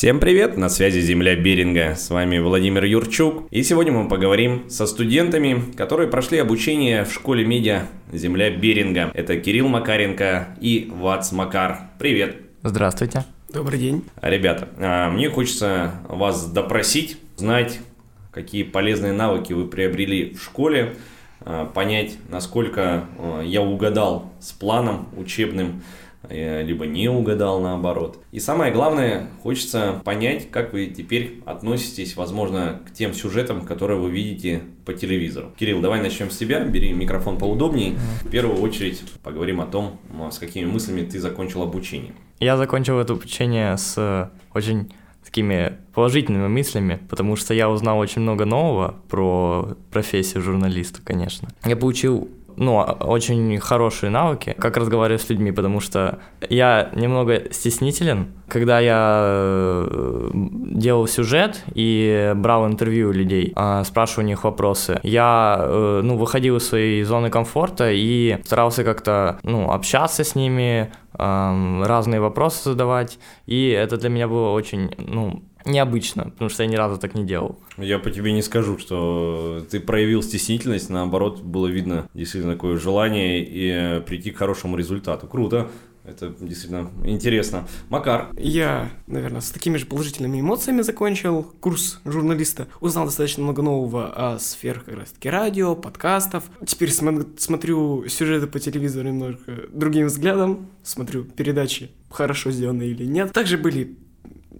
Всем привет, на связи Земля Беринга, с вами Владимир Юрчук. И сегодня мы поговорим со студентами, которые прошли обучение в школе медиа Земля Беринга. Это Кирилл Макаренко и Вац Макар. Привет. Здравствуйте. Добрый день. Ребята, а, мне хочется вас допросить, знать, какие полезные навыки вы приобрели в школе, а, понять, насколько а, я угадал с планом учебным, либо не угадал наоборот. И самое главное, хочется понять, как вы теперь относитесь, возможно, к тем сюжетам, которые вы видите по телевизору. Кирилл, давай начнем с тебя, бери микрофон поудобнее. В первую очередь поговорим о том, с какими мыслями ты закончил обучение. Я закончил это обучение с очень такими положительными мыслями, потому что я узнал очень много нового про профессию журналиста, конечно. Я получил ну, очень хорошие навыки, как разговаривать с людьми, потому что я немного стеснителен. Когда я э, делал сюжет и брал интервью у людей, а, спрашивал у них вопросы, я, э, ну, выходил из своей зоны комфорта и старался как-то, ну, общаться с ними, разные вопросы задавать, и это для меня было очень, ну, необычно, потому что я ни разу так не делал. Я по тебе не скажу, что ты проявил стеснительность, наоборот, было видно действительно такое желание и прийти к хорошему результату. Круто. Это действительно интересно. Макар. Я, наверное, с такими же положительными эмоциями закончил курс журналиста. Узнал достаточно много нового о сферах как раз таки радио, подкастов. Теперь см- смотрю сюжеты по телевизору немножко другим взглядом. Смотрю передачи, хорошо сделанные или нет. Также были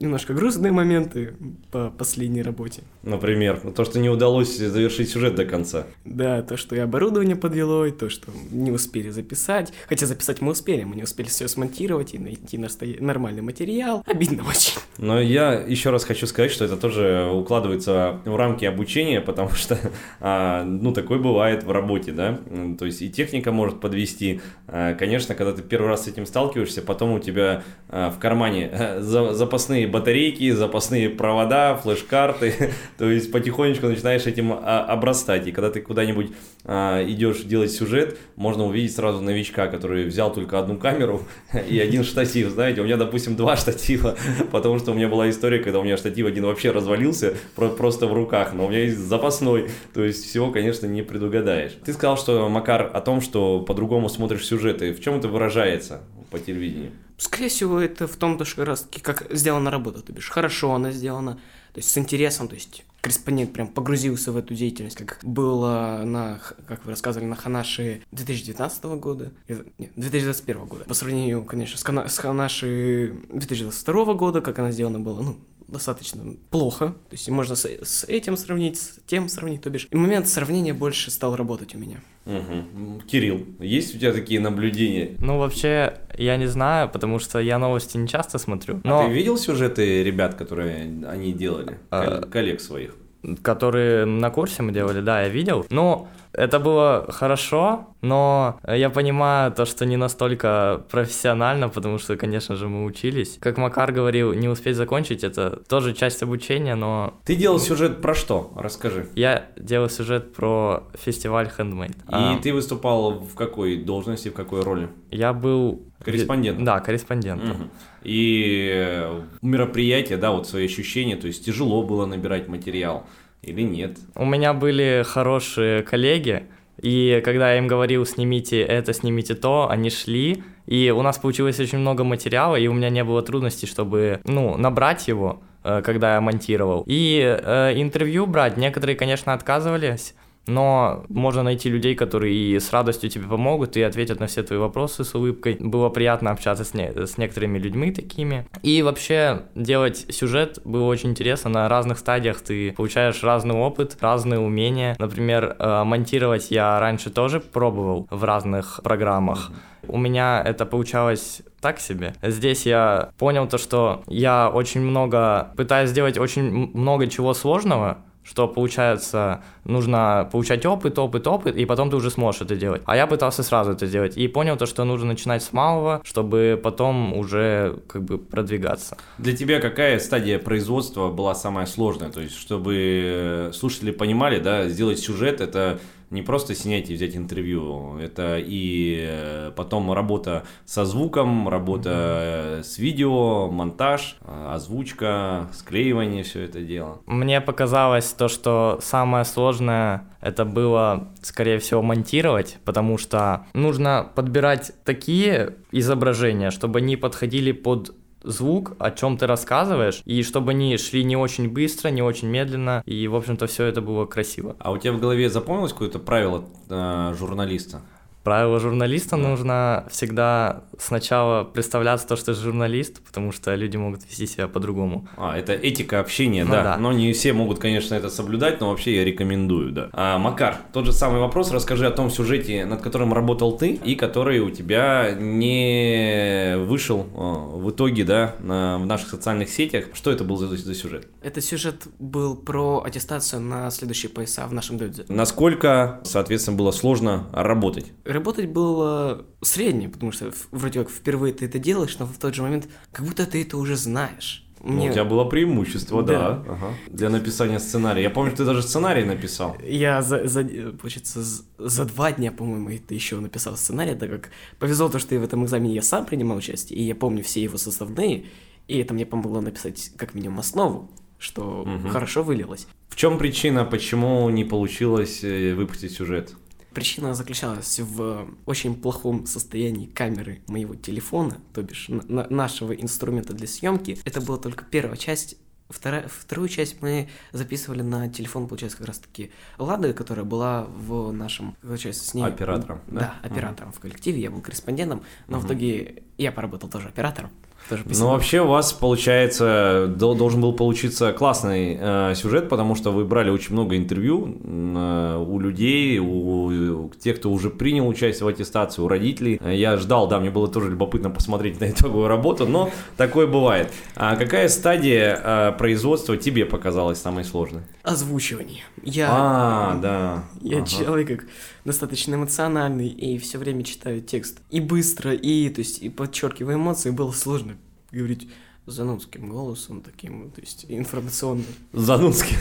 немножко грустные моменты по последней работе. Например, то, что не удалось завершить сюжет до конца. Да, то, что и оборудование подвело, и то, что не успели записать. Хотя записать мы успели, мы не успели все смонтировать и найти нормальный материал. Обидно очень. Но я еще раз хочу сказать, что это тоже укладывается в рамки обучения, потому что, а, ну, такое бывает в работе, да. То есть и техника может подвести. А, конечно, когда ты первый раз с этим сталкиваешься, потом у тебя а, в кармане запасные батарейки, запасные провода, флеш-карты, то есть потихонечку начинаешь этим а, обрастать, и когда ты куда-нибудь а, идешь делать сюжет, можно увидеть сразу новичка, который взял только одну камеру и один штатив, знаете, у меня, допустим, два штатива, потому что у меня была история, когда у меня штатив один вообще развалился просто в руках, но у меня есть запасной, то есть всего, конечно, не предугадаешь. Ты сказал, что, Макар, о том, что по-другому смотришь сюжеты, в чем это выражается по телевидению? Скорее всего, это в том, что раз как сделана работа, то бишь, хорошо она сделана, то есть с интересом, то есть корреспондент прям погрузился в эту деятельность, как было на, как вы рассказывали, на Ханаши 2019 года, нет, 2021 года. По сравнению, конечно, с, Хана, с Ханаши 2022 года, как она сделана была, ну, достаточно плохо. То есть можно с, с этим сравнить, с тем сравнить, то бишь. И момент сравнения больше стал работать у меня. Угу. Кирилл, есть у тебя такие наблюдения? Ну, вообще, я не знаю, потому что я новости не часто смотрю. А но... А ты видел сюжеты ребят, которые они делали? А... Коллег своих? Которые на курсе мы делали, да, я видел. Но это было хорошо, но я понимаю то, что не настолько профессионально, потому что, конечно же, мы учились. Как Макар говорил, не успеть закончить, это тоже часть обучения, но... Ты делал сюжет про что? Расскажи. Я делал сюжет про фестиваль Handmade. И а... ты выступал в какой должности, в какой роли? Я был... Корреспондент. Да, корреспондент. Угу. И мероприятие, да, вот свои ощущения, то есть тяжело было набирать материал или нет? У меня были хорошие коллеги, и когда я им говорил, снимите это, снимите то, они шли, и у нас получилось очень много материала, и у меня не было трудностей, чтобы, ну, набрать его, э, когда я монтировал. И э, интервью брать, некоторые, конечно, отказывались, но можно найти людей, которые и с радостью тебе помогут и ответят на все твои вопросы с улыбкой. Было приятно общаться с, не, с некоторыми людьми такими. И вообще делать сюжет было очень интересно. На разных стадиях ты получаешь разный опыт, разные умения. Например, э, монтировать я раньше тоже пробовал в разных программах. У меня это получалось так себе. Здесь я понял то, что я очень много пытаюсь сделать очень много чего сложного, что получается, нужно получать опыт, опыт, опыт, и потом ты уже сможешь это делать. А я пытался сразу это делать и понял то, что нужно начинать с малого, чтобы потом уже как бы продвигаться. Для тебя какая стадия производства была самая сложная? То есть, чтобы слушатели понимали, да, сделать сюжет, это не просто снять и взять интервью, это и э, потом работа со звуком, работа с видео, монтаж, озвучка, склеивание, все это дело. Мне показалось то, что самое сложное это было, скорее всего, монтировать, потому что нужно подбирать такие изображения, чтобы они подходили под звук, о чем ты рассказываешь, и чтобы они шли не очень быстро, не очень медленно, и, в общем-то, все это было красиво. А у тебя в голове запомнилось какое-то правило э, журналиста? Правило журналиста да. нужно всегда сначала представляться то, что ты журналист, потому что люди могут вести себя по-другому. А, это этика общения, ну, да. да. Но не все могут, конечно, это соблюдать, но вообще я рекомендую, да. А, Макар, тот же самый вопрос, расскажи о том сюжете, над которым работал ты, и который у тебя не вышел а, в итоге, да, на, в наших социальных сетях. Что это был за, за сюжет? Этот сюжет был про аттестацию на следующие пояса в нашем дойдзе. Насколько, соответственно, было сложно работать? Работать было средне, потому что вроде как впервые ты это делаешь, но в тот же момент как будто ты это уже знаешь. Мне... Ну, у тебя было преимущество, да, да ага. для написания сценария. Я помню, ты даже сценарий написал. Я за, за получается, за два дня, по-моему, это еще написал сценарий, так как повезло то, что и в этом экзамене я сам принимал участие, и я помню все его составные, и это мне помогло написать как минимум основу, что угу. хорошо вылилось. В чем причина, почему не получилось э, выпустить сюжет? Причина заключалась в очень плохом состоянии камеры моего телефона, то бишь на нашего инструмента для съемки. Это была только первая часть. Вторая, вторую часть мы записывали на телефон, получается, как раз-таки Лады, которая была в нашем, получается, с ней... Оператором, да? Да, оператором uh-huh. в коллективе, я был корреспондентом, но uh-huh. в итоге я поработал тоже оператором. Тоже ну, вообще у вас, получается, должен был получиться классный э, сюжет, потому что вы брали очень много интервью э, у людей, у, у тех, кто уже принял участие в аттестации, у родителей. Я ждал, да, мне было тоже любопытно посмотреть на итоговую работу, но такое бывает. А какая стадия э, производства тебе показалась самой сложной? Озвучивание. Я, а, да. Я ага. человек достаточно эмоциональный и все время читаю текст. И быстро, и, то есть, и подчеркиваю эмоции, было сложно говорить занудским голосом таким, то есть информационным. Занудский.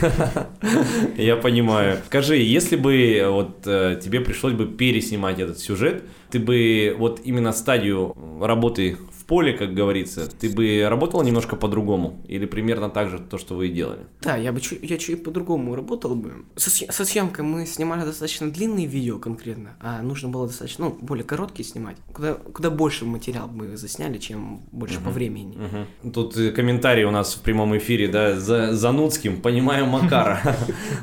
Я понимаю. Скажи, если бы вот э, тебе пришлось бы переснимать этот сюжет, ты бы вот именно стадию работы поле, как говорится, ты бы работала немножко по-другому? Или примерно так же то, что вы и делали? Да, я бы я чуть по-другому работал бы. Со, со съемкой мы снимали достаточно длинные видео конкретно, а нужно было достаточно, ну, более короткие снимать. Куда, куда больше материал мы засняли, чем больше uh-huh. по времени. Uh-huh. Тут э, комментарий у нас в прямом эфире, да, за Занудским, понимаю Макара.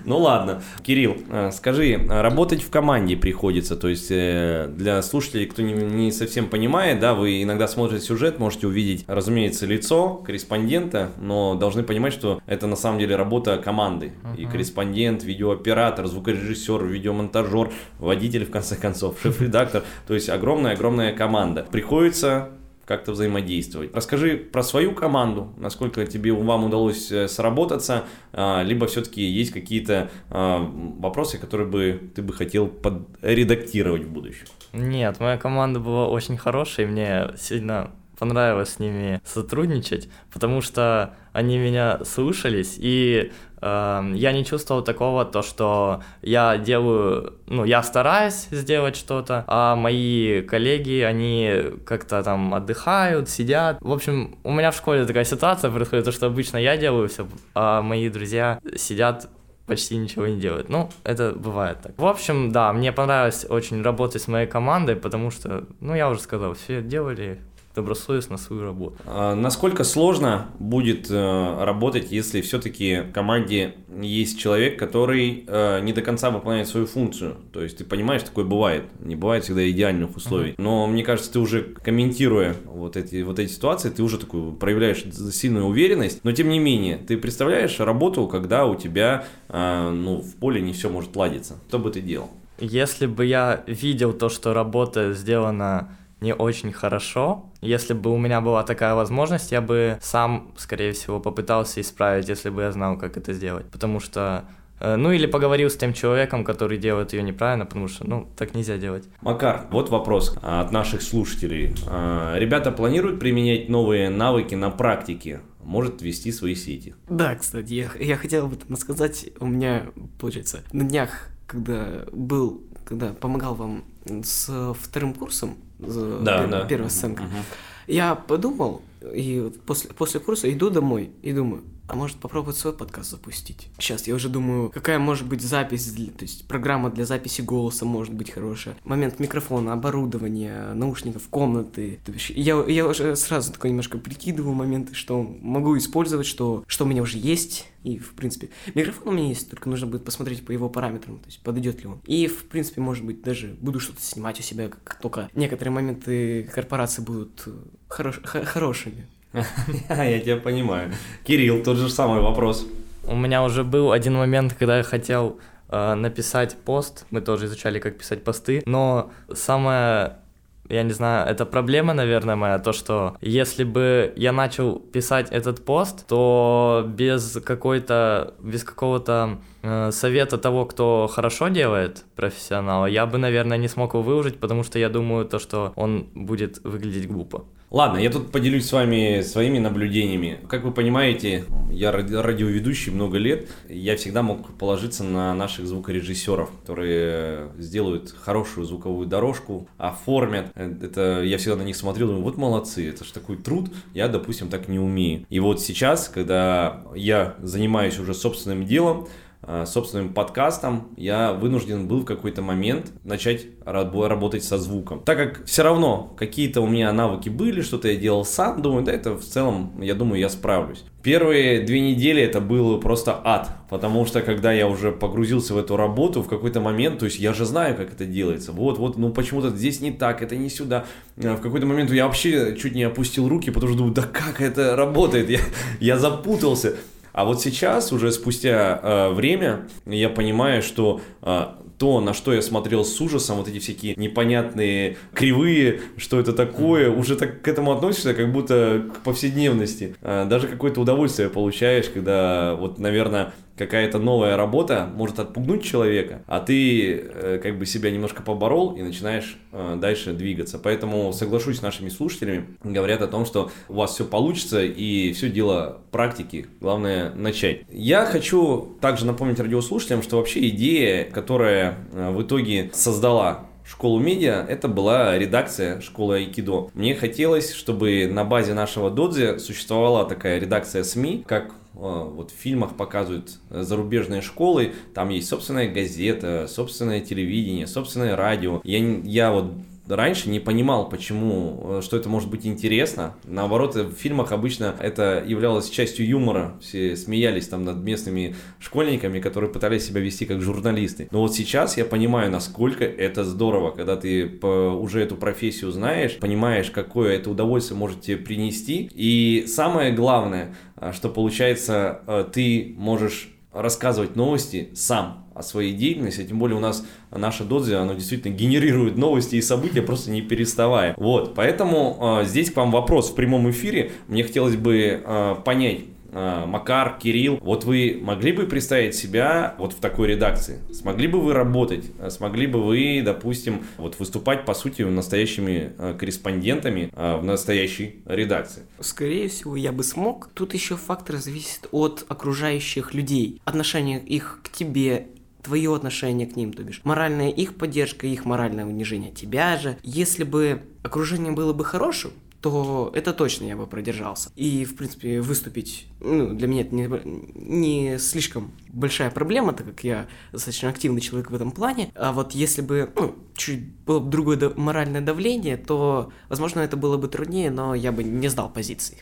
Ну ладно. Кирилл, э, скажи, работать в команде приходится, то есть э, для слушателей, кто не совсем понимает, да, вы иногда смотрите сюжет можете увидеть, разумеется, лицо корреспондента, но должны понимать, что это на самом деле работа команды. Uh-huh. И корреспондент, видеооператор, звукорежиссер, видеомонтажер, водитель, в конце концов, шеф-редактор. То есть огромная-огромная команда. Приходится как-то взаимодействовать. Расскажи про свою команду, насколько тебе вам удалось э, сработаться, а, либо все-таки есть какие-то а, вопросы, которые бы ты бы хотел подредактировать в будущем. Нет, моя команда была очень хорошая, и мне сильно понравилось с ними сотрудничать, потому что они меня слушались, и э, я не чувствовал такого, то, что я делаю, ну, я стараюсь сделать что-то, а мои коллеги, они как-то там отдыхают, сидят. В общем, у меня в школе такая ситуация происходит, то, что обычно я делаю все, а мои друзья сидят почти ничего не делают. Ну, это бывает так. В общем, да, мне понравилось очень работать с моей командой, потому что, ну, я уже сказал, все делали добросовестно свою работу. А насколько сложно будет э, работать, если все-таки в команде есть человек, который э, не до конца выполняет свою функцию? То есть ты понимаешь, такое бывает. Не бывает всегда идеальных условий. Uh-huh. Но мне кажется, ты уже комментируя вот эти, вот эти ситуации, ты уже такую проявляешь сильную уверенность. Но тем не менее, ты представляешь работу, когда у тебя э, ну, в поле не все может ладиться. Что бы ты делал? Если бы я видел то, что работа сделана не очень хорошо. Если бы у меня была такая возможность, я бы сам, скорее всего, попытался исправить, если бы я знал, как это сделать. Потому что э, ну или поговорил с тем человеком, который делает ее неправильно, потому что, ну, так нельзя делать. Макар, вот вопрос от наших слушателей. А, ребята планируют применять новые навыки на практике? Может вести свои сети? Да, кстати, я, я хотел об этом сказать. У меня, получается, на днях когда был, когда помогал вам с вторым курсом, Да, пер- да. первая сценка, Мгм. я подумал, и после, после курса иду домой и думаю, а может попробовать свой подкаст запустить? Сейчас я уже думаю, какая может быть запись, то есть программа для записи голоса может быть хорошая. Момент микрофона, оборудования, наушников, комнаты. То бишь, я, я уже сразу такой немножко прикидываю моменты, что могу использовать, что, что у меня уже есть. И, в принципе, микрофон у меня есть, только нужно будет посмотреть по его параметрам, то есть подойдет ли он. И, в принципе, может быть, даже буду что-то снимать у себя, как только некоторые моменты корпорации будут хорош- хо- хорошими. Я тебя понимаю. Кирилл, тот же самый вопрос. У меня уже был один момент, когда я хотел э, написать пост. Мы тоже изучали, как писать посты. Но самое, я не знаю, это проблема, наверное, моя, то, что если бы я начал писать этот пост, то без какой-то, без какого-то э, совета того, кто хорошо делает, профессионала, я бы, наверное, не смог его выложить, потому что я думаю, то, что он будет выглядеть глупо. Ладно, я тут поделюсь с вами своими наблюдениями. Как вы понимаете, я ради- радиоведущий много лет. Я всегда мог положиться на наших звукорежиссеров, которые сделают хорошую звуковую дорожку, оформят. Это я всегда на них смотрел, думаю, вот молодцы, это же такой труд. Я, допустим, так не умею. И вот сейчас, когда я занимаюсь уже собственным делом, собственным подкастом, я вынужден был в какой-то момент начать рабо- работать со звуком. Так как все равно какие-то у меня навыки были, что-то я делал сам, думаю, да, это в целом, я думаю, я справлюсь. Первые две недели это был просто ад, потому что когда я уже погрузился в эту работу, в какой-то момент, то есть я же знаю, как это делается, вот, вот, ну почему-то здесь не так, это не сюда. Э, В какой-то момент я вообще чуть не опустил руки, потому что думаю, да как это работает, я, я запутался. А вот сейчас, уже спустя э, время, я понимаю, что э, то, на что я смотрел с ужасом, вот эти всякие непонятные кривые, что это такое, уже так к этому относишься, как будто к повседневности. Э, даже какое-то удовольствие получаешь, когда вот, наверное, какая-то новая работа может отпугнуть человека, а ты э, как бы себя немножко поборол и начинаешь э, дальше двигаться. Поэтому соглашусь с нашими слушателями, говорят о том, что у вас все получится и все дело практики, главное начать. Я хочу также напомнить радиослушателям, что вообще идея, которая э, в итоге создала школу медиа, это была редакция школы Айкидо. Мне хотелось, чтобы на базе нашего додзи существовала такая редакция СМИ, как э, вот в фильмах показывают э, зарубежные школы, там есть собственная газета, собственное телевидение, собственное радио. Я, я вот раньше не понимал, почему, э, что это может быть интересно. Наоборот, э, в фильмах обычно это являлось частью юмора. Все смеялись там над местными школьниками, которые пытались себя вести как журналисты. Но вот сейчас я понимаю, насколько это здорово, когда ты уже эту профессию знаешь, понимаешь, какое это удовольствие может тебе принести. И самое главное, а, что получается, э, ты можешь рассказывать новости сам о своей деятельности, тем более у нас наше додзи, оно действительно генерирует новости и события просто не переставая. Вот, поэтому э, здесь к вам вопрос в прямом эфире. Мне хотелось бы э, понять, э, Макар, Кирилл, вот вы могли бы представить себя вот в такой редакции? Смогли бы вы работать? Смогли бы вы, допустим, вот выступать, по сути, настоящими корреспондентами в настоящей редакции? Скорее всего, я бы смог. Тут еще фактор зависит от окружающих людей, отношение их к тебе, твое отношение к ним, то бишь моральная их поддержка, их моральное унижение тебя же. Если бы окружение было бы хорошим, то это точно я бы продержался. И, в принципе, выступить, ну, для меня это не, не слишком большая проблема, так как я достаточно активный человек в этом плане. А вот если бы, ну, чуть было бы другое да- моральное давление, то, возможно, это было бы труднее, но я бы не сдал позиции.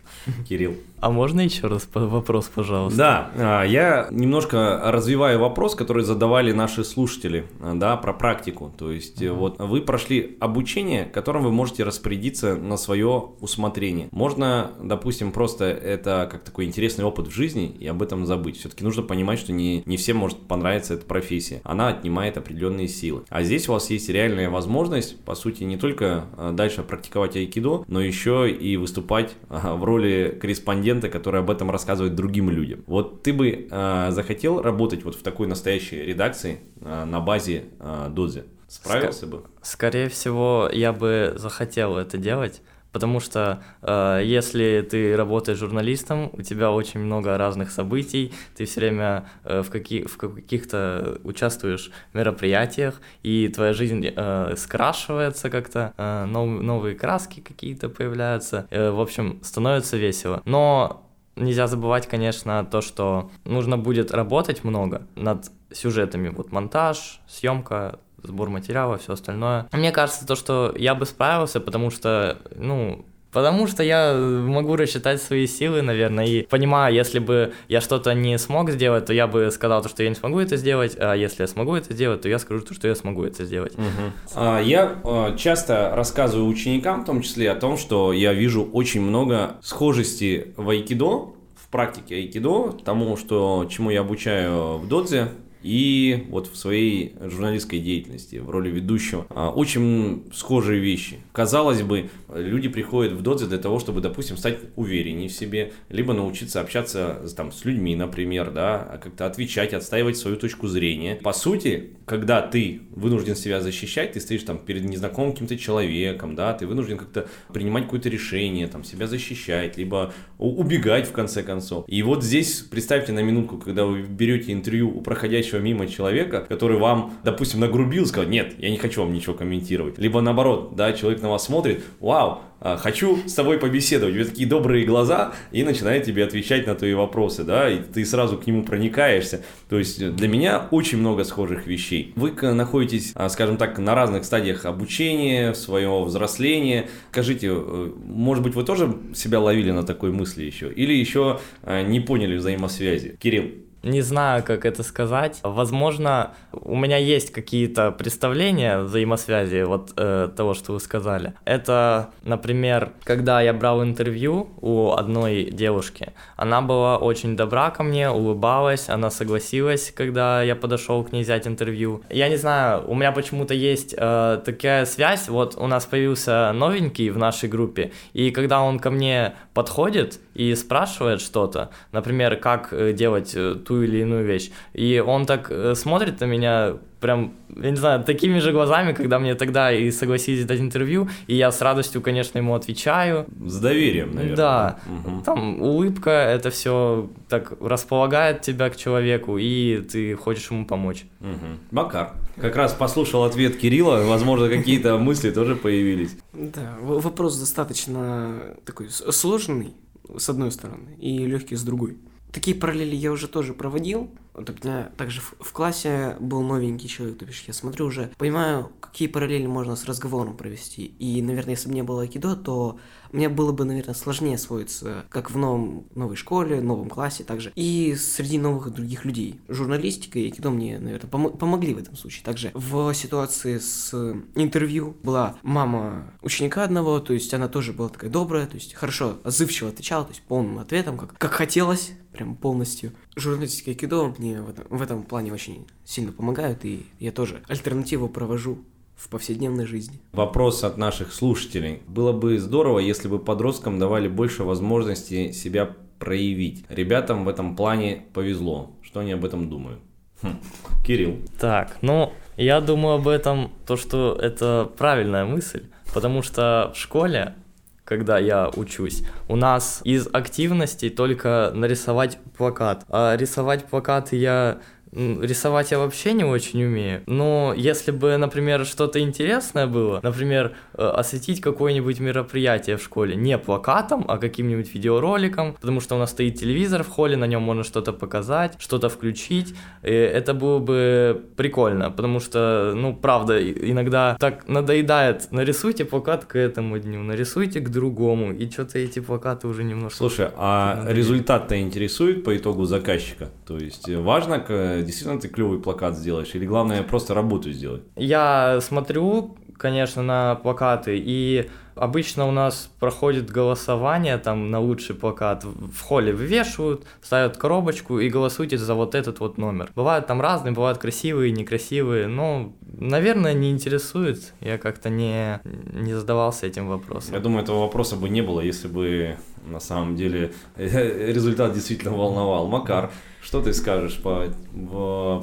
Кирилл. А можно еще раз по- вопрос, пожалуйста? Да, а, я немножко развиваю вопрос, который задавали наши слушатели, да, про практику. То есть, э, вот вы прошли обучение, которым вы можете распорядиться на свое усмотрение. Можно, допустим, просто это как такой интересный опыт в жизни и об этом забыть. Все-таки нужно понимать, что не, не всем может понравиться эта профессия. Она отнимает определенные силы. А здесь у вас есть реальная возможность, по сути, не только а, дальше практиковать айкидо, но еще и выступать а, в роли корреспондента, который об этом рассказывает другим людям. Вот ты бы а, захотел работать вот в такой настоящей редакции на базе Додзи? Справился бы? Скорее всего, я бы захотел это делать, потому что э, если ты работаешь журналистом, у тебя очень много разных событий, ты все время э, в, каки в каких-то участвуешь в мероприятиях, и твоя жизнь э, скрашивается как-то, э, нов новые краски какие-то появляются, э, в общем, становится весело. Но нельзя забывать, конечно, то, что нужно будет работать много над сюжетами, вот монтаж, съемка, сбор материала, все остальное. Мне кажется, то, что я бы справился, потому что, ну, Потому что я могу рассчитать свои силы, наверное, и понимаю, если бы я что-то не смог сделать, то я бы сказал, то, что я не смогу это сделать, а если я смогу это сделать, то я скажу, то, что я смогу это сделать. Угу. А, я а, часто рассказываю ученикам, в том числе, о том, что я вижу очень много схожести в айкидо, в практике айкидо, тому, что, чему я обучаю в додзе, и вот в своей журналистской деятельности в роли ведущего. А, очень схожие вещи. Казалось бы, люди приходят в додзе для того, чтобы, допустим, стать увереннее в себе, либо научиться общаться там, с людьми, например, да, а как-то отвечать, отстаивать свою точку зрения. По сути, когда ты вынужден себя защищать, ты стоишь там перед незнакомым каким-то человеком, да, ты вынужден как-то принимать какое-то решение, там, себя защищать, либо убегать в конце концов. И вот здесь представьте на минутку, когда вы берете интервью у проходящего мимо человека, который вам, допустим, нагрубил, сказал, нет, я не хочу вам ничего комментировать. Либо наоборот, да, человек на вас смотрит, вау, а, хочу с тобой побеседовать, у тебя такие добрые глаза, и начинает тебе отвечать на твои вопросы, да, и ты сразу к нему проникаешься. То есть для меня очень много схожих вещей. Вы находитесь, а, скажем так, на разных стадиях обучения, своего взросления. Скажите, э, может быть, вы тоже себя ловили на такой мысли еще? Или еще а, не поняли взаимосвязи? Кирилл. Не знаю, как это сказать. Возможно, у меня есть какие-то представления взаимосвязи вот э, того, что вы сказали. Это, например, когда я брал интервью у одной девушки, она была очень добра ко мне, улыбалась, она согласилась, когда я подошел к ней взять интервью. Я не знаю, у меня почему-то есть э, такая связь. Вот у нас появился новенький в нашей группе, и когда он ко мне подходит и спрашивает что-то, например, как э, делать э, ту или иную вещь. И он так э, смотрит на меня прям, я не знаю, такими же глазами, когда мне тогда и согласились дать интервью, и я с радостью, конечно, ему отвечаю. С доверием, наверное. Да, угу. там улыбка, это все так располагает тебя к человеку, и ты хочешь ему помочь. Угу. Макар, как раз послушал ответ Кирилла, возможно, какие-то мысли тоже появились. Да, вопрос достаточно такой сложный, с одной стороны, и легкий с другой. Такие параллели я уже тоже проводил. Также в, классе был новенький человек, то бишь я смотрю уже, понимаю, какие параллели можно с разговором провести. И, наверное, если бы не было айкидо, то мне было бы, наверное, сложнее освоиться как в новом, новой школе, новом классе также, и среди новых других людей. Журналистика и айкидо мне, наверное, пом- помогли в этом случае. Также в ситуации с интервью была мама ученика одного, то есть она тоже была такая добрая, то есть хорошо, отзывчиво отвечала, то есть полным ответом, как, как хотелось, прям полностью. Журналистика и айкидо мне в этом, в этом плане очень сильно помогают, и я тоже альтернативу провожу в повседневной жизни. Вопрос от наших слушателей. Было бы здорово, если бы подросткам давали больше возможностей себя проявить. Ребятам в этом плане повезло. Что они об этом думают? Хм. Кирилл. Так, ну, я думаю об этом, то, что это правильная мысль, потому что в школе когда я учусь. У нас из активностей только нарисовать плакат. А рисовать плакаты я Рисовать я вообще не очень умею. Но если бы, например, что-то интересное было, например, э, осветить какое-нибудь мероприятие в школе не плакатом, а каким-нибудь видеороликом, потому что у нас стоит телевизор в холле, на нем можно что-то показать, что-то включить, и это было бы прикольно, потому что, ну, правда, иногда так надоедает, нарисуйте плакат к этому дню, нарисуйте к другому, и что-то эти плакаты уже немножко... Слушай, а результат-то интересует по итогу заказчика? То есть важно действительно ты клевый плакат сделаешь, или главное просто работу сделать? Я смотрю, конечно, на плакаты, и обычно у нас проходит голосование там на лучший плакат. В холле вывешивают, ставят коробочку и голосуйте за вот этот вот номер. Бывают там разные, бывают красивые, некрасивые, но, наверное, не интересует. Я как-то не, не задавался этим вопросом. Я думаю, этого вопроса бы не было, если бы на самом деле результат действительно волновал. Макар, что ты скажешь по,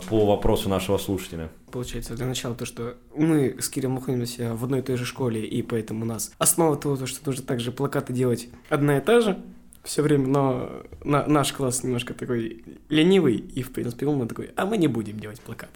по вопросу нашего слушателя? Получается, для начала то, что мы с Кириллом находимся в одной и той же школе, и поэтому у нас основа того, что нужно также плакаты делать одна и та же, все время, но на, наш класс немножко такой ленивый, и, в принципе, он такой, а мы не будем делать плакаты.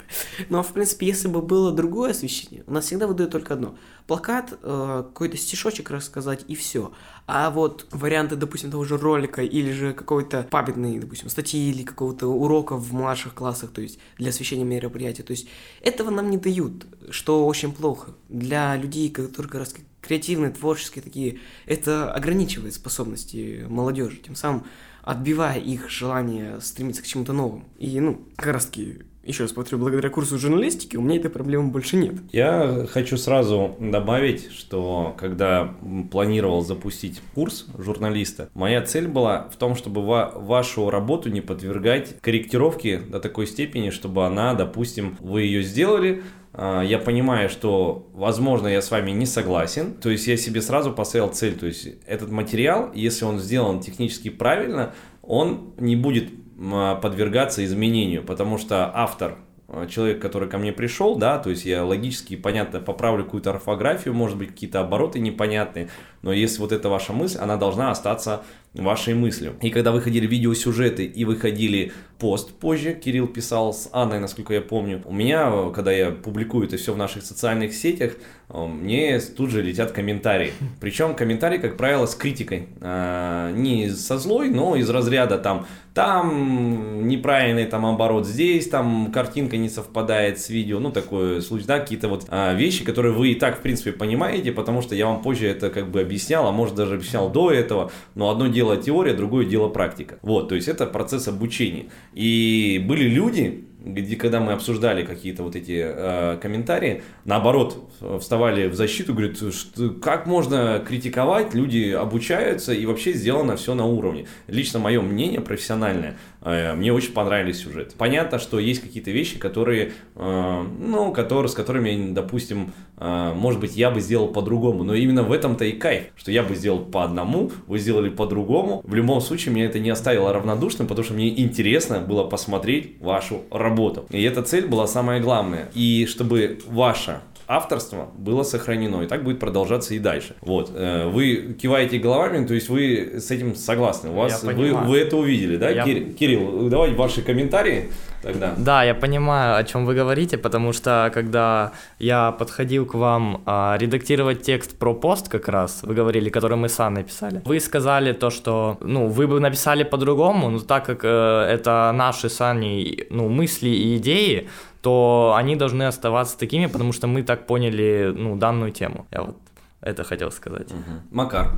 Но, в принципе, если бы было другое освещение, у нас всегда выдают только одно. Плакат, э, какой-то стишочек рассказать, и все. А вот варианты, допустим, того же ролика, или же какой-то памятной, допустим, статьи, или какого-то урока в младших классах, то есть для освещения мероприятия, то есть этого нам не дают, что очень плохо. Для людей, которые как раз креативные, творческие такие, это ограничивает способности молодежи, тем самым отбивая их желание стремиться к чему-то новому. И, ну, как раз таки еще раз повторю, благодаря курсу журналистики у меня этой проблемы больше нет. Я хочу сразу добавить, что когда планировал запустить курс журналиста, моя цель была в том, чтобы ва- вашу работу не подвергать корректировке до такой степени, чтобы она, допустим, вы ее сделали, я понимаю, что, возможно, я с вами не согласен. То есть я себе сразу поставил цель. То есть этот материал, если он сделан технически правильно, он не будет а, подвергаться изменению, потому что автор а, человек, который ко мне пришел, да, то есть я логически, понятно, поправлю какую-то орфографию, может быть, какие-то обороты непонятные, но если вот эта ваша мысль, она должна остаться вашей мыслью. И когда выходили видеосюжеты и выходили пост позже, Кирилл писал с Анной, насколько я помню, у меня, когда я публикую это все в наших социальных сетях, э, мне тут же летят комментарии. Причем комментарии, как правило, с критикой. А, не со злой, но из разряда там, там неправильный там оборот здесь, там картинка не совпадает с видео, ну такое случай, да, какие-то вот а, вещи, которые вы и так, в принципе, понимаете, потому что я вам позже это как бы объяснял, а может даже объяснял до этого, но одно дело теория, другое дело практика. Вот, то есть это процесс обучения. И были люди, где когда мы обсуждали какие-то вот эти э, комментарии, наоборот, вставали в защиту, говорят, что, как можно критиковать, люди обучаются и вообще сделано все на уровне. Лично мое мнение профессиональное, э, мне очень понравились сюжеты. Понятно, что есть какие-то вещи, которые, э, ну, которые, с которыми, допустим, может быть, я бы сделал по-другому, но именно в этом-то и кайф, что я бы сделал по одному, вы сделали по-другому. В любом случае, меня это не оставило равнодушным, потому что мне интересно было посмотреть вашу работу. И эта цель была самая главная. И чтобы ваша авторство было сохранено, и так будет продолжаться и дальше. Вот, э, вы киваете головами, то есть вы с этим согласны, у вас, вы, вы это увидели, да, я... Кирилл, давайте ваши комментарии тогда. Да, я понимаю, о чем вы говорите, потому что когда я подходил к вам а, редактировать текст про пост как раз, вы говорили, который мы с Анной писали, вы сказали то, что, ну, вы бы написали по-другому, но так как э, это наши с Аней, ну, мысли и идеи, то они должны оставаться такими, потому что мы так поняли, ну, данную тему. Я вот это хотел сказать. Угу. Макар.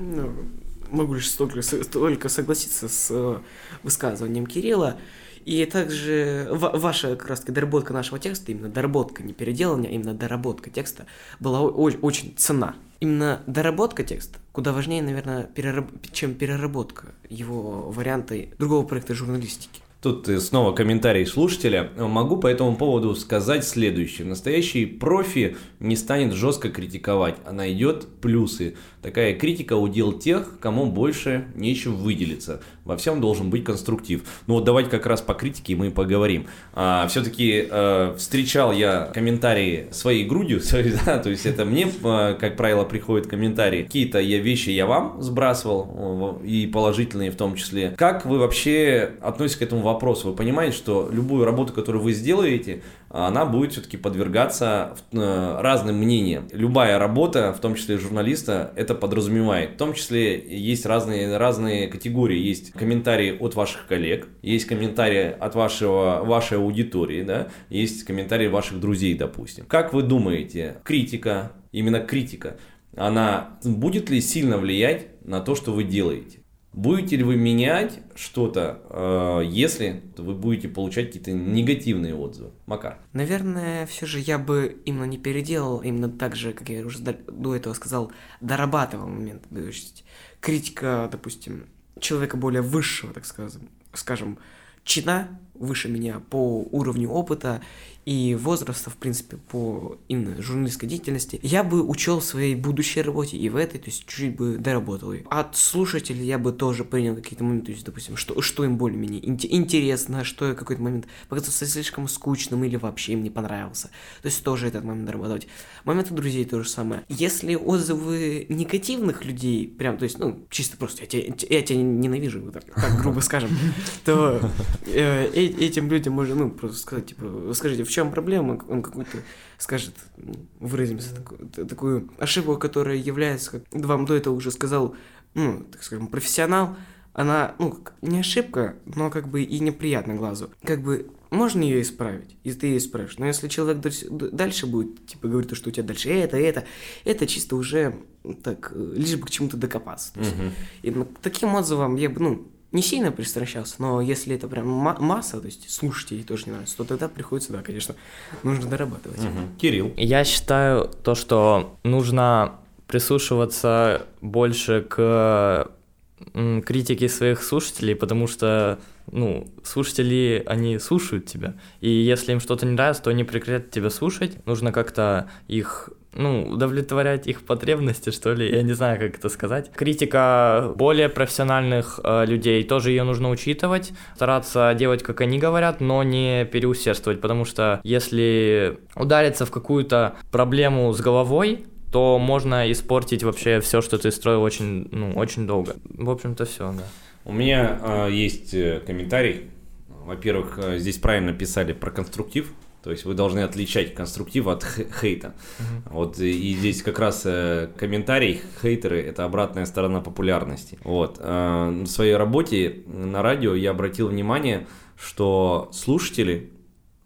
Ну, могу лишь только, только согласиться с э, высказыванием Кирилла. И также ваша как доработка нашего текста, именно доработка, не переделывание, а именно доработка текста была очень цена. Именно доработка текста куда важнее, наверное, перераб... чем переработка его варианта другого проекта журналистики. Тут снова комментарий слушателя. Могу по этому поводу сказать следующее. Настоящий профи не станет жестко критиковать, а найдет плюсы. Такая критика удел тех, кому больше нечем выделиться. Во всем должен быть конструктив. Ну вот давайте как раз по критике мы поговорим. А, все-таки а, встречал я комментарии своей грудью, да, то есть это мне, а, как правило, приходят комментарии. Какие-то я вещи я вам сбрасывал, и положительные в том числе. Как вы вообще относитесь к этому вопросу? Вы понимаете, что любую работу, которую вы сделаете, она будет все-таки подвергаться э, разным мнениям. Любая работа, в том числе журналиста, это подразумевает. В том числе есть разные, разные категории. Есть комментарии от ваших коллег, есть комментарии от вашего, вашей аудитории, да, есть комментарии ваших друзей, допустим. Как вы думаете, критика, именно критика, она будет ли сильно влиять на то, что вы делаете? Будете ли вы менять что-то, э, если вы будете получать какие-то негативные отзывы? Макар. Наверное, все же я бы именно не переделал, именно так же, как я уже до этого сказал, дорабатывал момент. То есть критика, допустим, человека более высшего, так скажем, скажем чина выше меня по уровню опыта и возраста, в принципе, по именно журналистской деятельности, я бы учел в своей будущей работе и в этой, то есть чуть-чуть бы доработал ее. От слушателей я бы тоже принял какие-то моменты, то есть, допустим, что, что им более-менее интересно, что какой-то момент показался слишком скучным или вообще им не понравился. То есть тоже этот момент дорабатывать. Моменты друзей то же самое. Если отзывы негативных людей, прям, то есть, ну, чисто просто я тебя, я тебя ненавижу, вот так, так грубо скажем, то э, этим людям можно, ну, просто сказать, типа, скажите, в чем проблема, он какой-то скажет, выразимся, такую, такую ошибку, которая является, как вам до этого уже сказал, ну, так скажем, профессионал, она, ну, не ошибка, но как бы и неприятно глазу. Как бы можно ее исправить, и ты ее исправишь. Но если человек дальше будет, типа, говорить, что у тебя дальше это, это, это чисто уже так, лишь бы к чему-то докопаться. Есть, И ну, таким отзывам я бы, ну, не сильно пристращался, но если это прям масса, то есть слушателей тоже не нравится, то тогда приходится, да, конечно, нужно дорабатывать. Угу. Кирилл. Я считаю то, что нужно прислушиваться больше к критике своих слушателей, потому что, ну, слушатели, они слушают тебя, и если им что-то не нравится, то они прекратят тебя слушать, нужно как-то их ну, удовлетворять их потребности, что ли, я не знаю, как это сказать. Критика более профессиональных э, людей, тоже ее нужно учитывать, стараться делать, как они говорят, но не переусердствовать, потому что если удариться в какую-то проблему с головой, то можно испортить вообще все, что ты строил очень, ну, очень долго. В общем-то, все, да. У меня э, есть э, комментарий. Во-первых, э, здесь правильно писали про конструктив, то есть вы должны отличать конструктив от хейта. Uh-huh. Вот и здесь как раз э, комментарий хейтеры это обратная сторона популярности. Вот э, в своей работе на радио я обратил внимание, что слушатели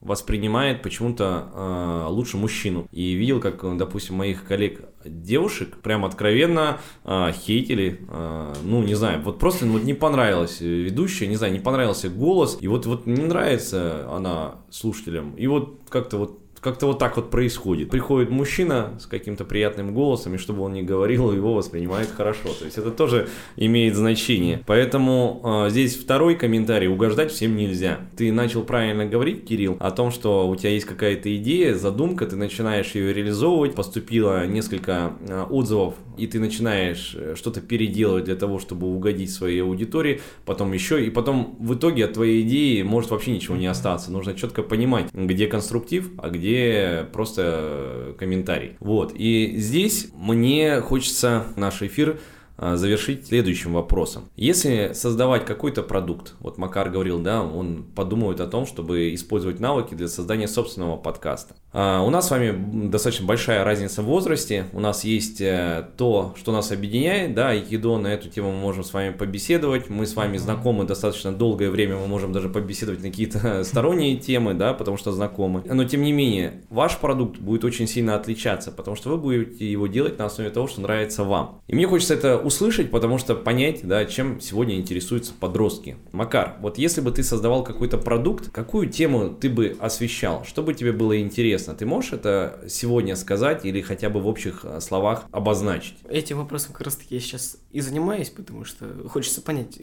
воспринимает почему-то э, лучше мужчину. И видел, как, допустим, моих коллег девушек прям откровенно э, хейтили, э, ну, не знаю, вот просто вот не понравилась ведущая, не знаю, не понравился голос, и вот, вот не нравится она слушателям, и вот как-то вот как-то вот так вот происходит. Приходит мужчина с каким-то приятным голосом, и чтобы он не говорил, его воспринимают хорошо. То есть это тоже имеет значение. Поэтому э, здесь второй комментарий. Угождать всем нельзя. Ты начал правильно говорить, Кирилл, о том, что у тебя есть какая-то идея, задумка, ты начинаешь ее реализовывать. Поступило несколько э, отзывов, и ты начинаешь э, что-то переделывать для того, чтобы угодить своей аудитории. Потом еще, и потом в итоге от твоей идеи может вообще ничего не остаться. Нужно четко понимать, где конструктив, а где где просто комментарий. Вот, и здесь мне хочется наш эфир а, завершить следующим вопросом. Если создавать какой-то продукт, вот Макар говорил, да, он подумает о том, чтобы использовать навыки для создания собственного подкаста. А у нас с вами достаточно большая разница в возрасте, у нас есть э, то, что нас объединяет, да, айкидо, на эту тему мы можем с вами побеседовать, мы с вами знакомы достаточно долгое время, мы можем даже побеседовать на какие-то сторонние темы, да, потому что знакомы. Но тем не менее, ваш продукт будет очень сильно отличаться, потому что вы будете его делать на основе того, что нравится вам. И мне хочется это услышать, потому что понять, да, чем сегодня интересуются подростки. Макар, вот если бы ты создавал какой-то продукт, какую тему ты бы освещал? Что бы тебе было интересно? Ты можешь это сегодня сказать или хотя бы в общих э, словах обозначить? Этим вопросом как раз таки я сейчас и занимаюсь, потому что хочется понять,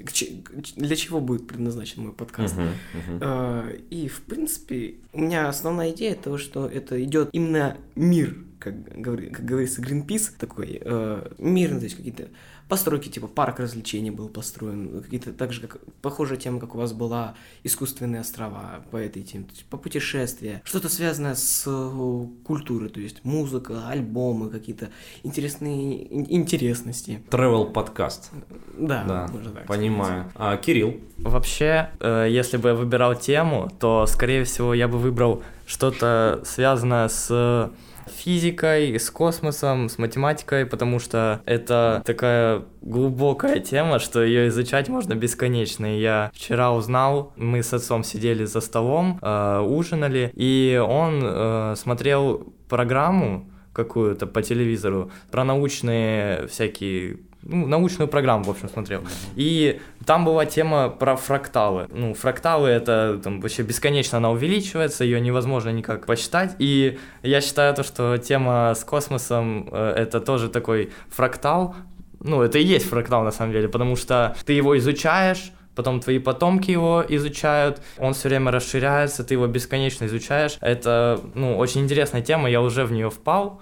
для чего будет предназначен мой подкаст. Uh-huh, uh-huh. И, в принципе, у меня основная идея того, что это идет именно мир, как, говори, как говорится, Greenpeace такой, э, мирный, то есть какие-то постройки, типа парк развлечений был построен, какие-то так же, как похожая тема, как у вас была, искусственные острова по этой теме, по путешествия, что-то связанное с э, культурой, то есть музыка, альбомы, какие-то интересные интересности. Travel подкаст. Да, да можно так понимаю. А, Кирилл? Вообще, э, если бы я выбирал тему, то, скорее всего, я бы выбрал что-то связанное с физикой, с космосом, с математикой, потому что это такая глубокая тема, что ее изучать можно бесконечно. И я вчера узнал, мы с отцом сидели за столом, э, ужинали, и он э, смотрел программу какую-то по телевизору про научные всякие ну, научную программу, в общем, смотрел. И там была тема про фракталы. Ну, фракталы это там вообще бесконечно она увеличивается, ее невозможно никак посчитать. И я считаю то, что тема с космосом э, это тоже такой фрактал. Ну, это и есть фрактал на самом деле, потому что ты его изучаешь, потом твои потомки его изучают, он все время расширяется, ты его бесконечно изучаешь. Это, ну, очень интересная тема, я уже в нее впал,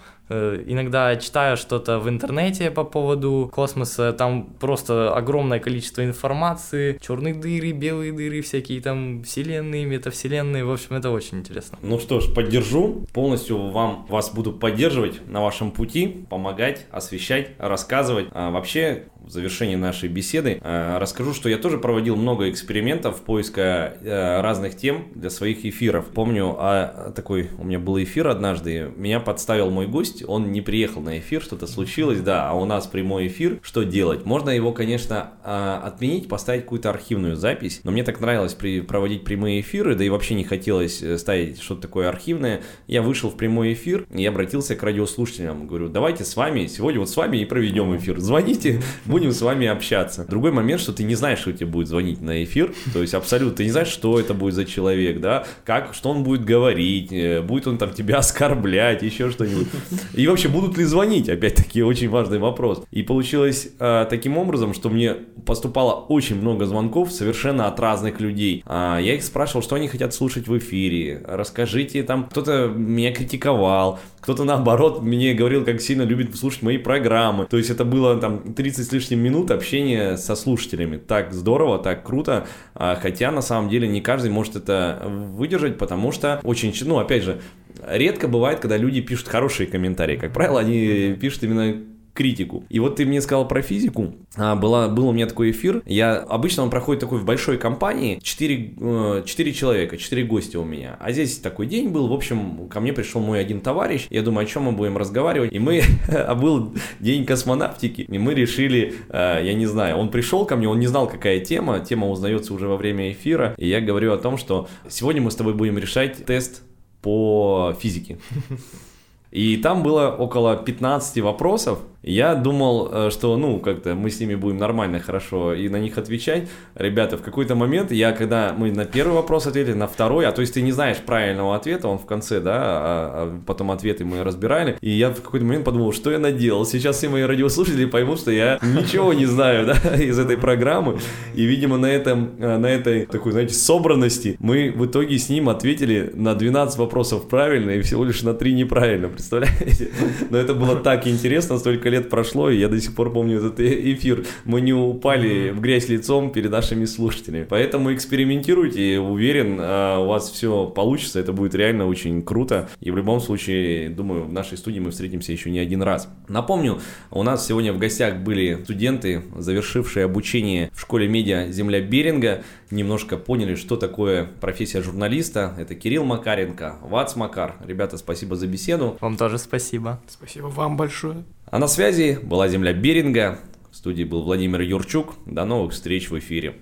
иногда читаю что-то в интернете по поводу космоса, там просто огромное количество информации, черные дыры, белые дыры, всякие там вселенные, метавселенные, в общем, это очень интересно. Ну что ж, поддержу, полностью вам, вас буду поддерживать на вашем пути, помогать, освещать, рассказывать. А вообще, в завершении нашей беседы э, расскажу, что я тоже проводил много экспериментов поиска э, разных тем для своих эфиров. Помню, а, такой у меня был эфир однажды, меня подставил мой гость, он не приехал на эфир, что-то случилось, да, а у нас прямой эфир, что делать? Можно его, конечно, э, отменить, поставить какую-то архивную запись, но мне так нравилось при, проводить прямые эфиры, да и вообще не хотелось ставить что-то такое архивное. Я вышел в прямой эфир и обратился к радиослушателям, говорю, давайте с вами, сегодня вот с вами и проведем эфир, звоните, будем с вами общаться. Другой момент, что ты не знаешь, что тебе будет звонить на эфир, то есть абсолютно ты не знаешь, что это будет за человек, да, как, что он будет говорить, э, будет он там тебя оскорблять, еще что-нибудь. И вообще, будут ли звонить, опять-таки, очень важный вопрос. И получилось э, таким образом, что мне поступало очень много звонков совершенно от разных людей. А, я их спрашивал, что они хотят слушать в эфире, расскажите там, кто-то меня критиковал, кто-то наоборот мне говорил, как сильно любит слушать мои программы. То есть это было там 30 с лишним минут общения со слушателями. Так здорово, так круто. А, хотя на самом деле не каждый может это выдержать, потому что очень, ну опять же, редко бывает, когда люди пишут хорошие комментарии. Как правило, они пишут именно критику. И вот ты мне сказал про физику. А, была, был у меня такой эфир. Я, обычно он проходит такой в большой компании. 4, 4 э, человека, 4 гостя у меня. А здесь такой день был. В общем, ко мне пришел мой один товарищ. Я думаю, о чем мы будем разговаривать. И мы, а был день космонавтики. И мы решили, э, я не знаю, он пришел ко мне, он не знал, какая тема. Тема узнается уже во время эфира. И я говорю о том, что сегодня мы с тобой будем решать тест по физике. И там было около 15 вопросов, я думал, э, что, ну, как-то мы с ними будем нормально, хорошо и на них отвечать. Ребята, в какой-то момент я, когда мы на первый вопрос ответили, на второй, а то есть ты не знаешь правильного ответа, он в конце, да, а, а потом ответы мы разбирали, и я в какой-то момент подумал, что я наделал. Сейчас все мои радиослушатели поймут, что я ничего не знаю, да, из этой программы. И, видимо, на этом, э, на этой такой, знаете, собранности мы в итоге с ним ответили на 12 вопросов правильно и всего лишь на 3 неправильно, представляете? Но это было так интересно, столько лет прошло, и я до сих пор помню этот э, эфир. Мы не упали в грязь лицом перед нашими слушателями. Поэтому экспериментируйте, уверен, а, у вас все получится, это будет реально очень круто. И в любом случае, думаю, в нашей студии мы встретимся еще не один раз. Напомню, у нас сегодня в гостях были студенты, завершившие обучение в школе медиа «Земля Беринга», немножко поняли, что такое профессия журналиста. Это Кирилл Макаренко, Вац Макар. Ребята, спасибо за беседу. Вам тоже спасибо. Спасибо вам большое. А на связи была земля Беринга. В студии был Владимир Юрчук. До новых встреч в эфире.